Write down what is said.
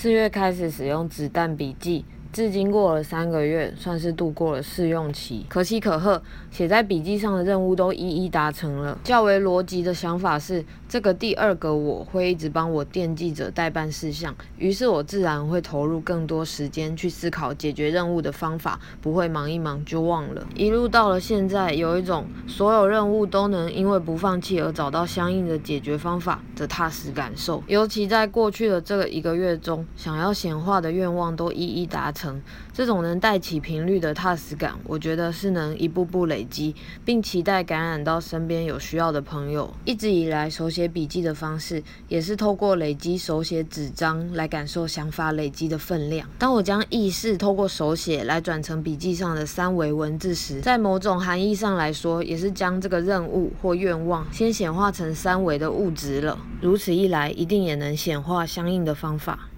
四月开始使用子弹笔记。至今过了三个月，算是度过了试用期。可喜可贺，写在笔记上的任务都一一达成了。较为逻辑的想法是，这个第二个我会一直帮我惦记着代办事项，于是我自然会投入更多时间去思考解决任务的方法，不会忙一忙就忘了。一路到了现在，有一种所有任务都能因为不放弃而找到相应的解决方法的踏实感受。尤其在过去的这个一个月中，想要显化的愿望都一一达成。这种能带起频率的踏实感，我觉得是能一步步累积，并期待感染到身边有需要的朋友。一直以来，手写笔记的方式也是透过累积手写纸张来感受想法累积的分量。当我将意识透过手写来转成笔记上的三维文字时，在某种含义上来说，也是将这个任务或愿望先显化成三维的物质了。如此一来，一定也能显化相应的方法。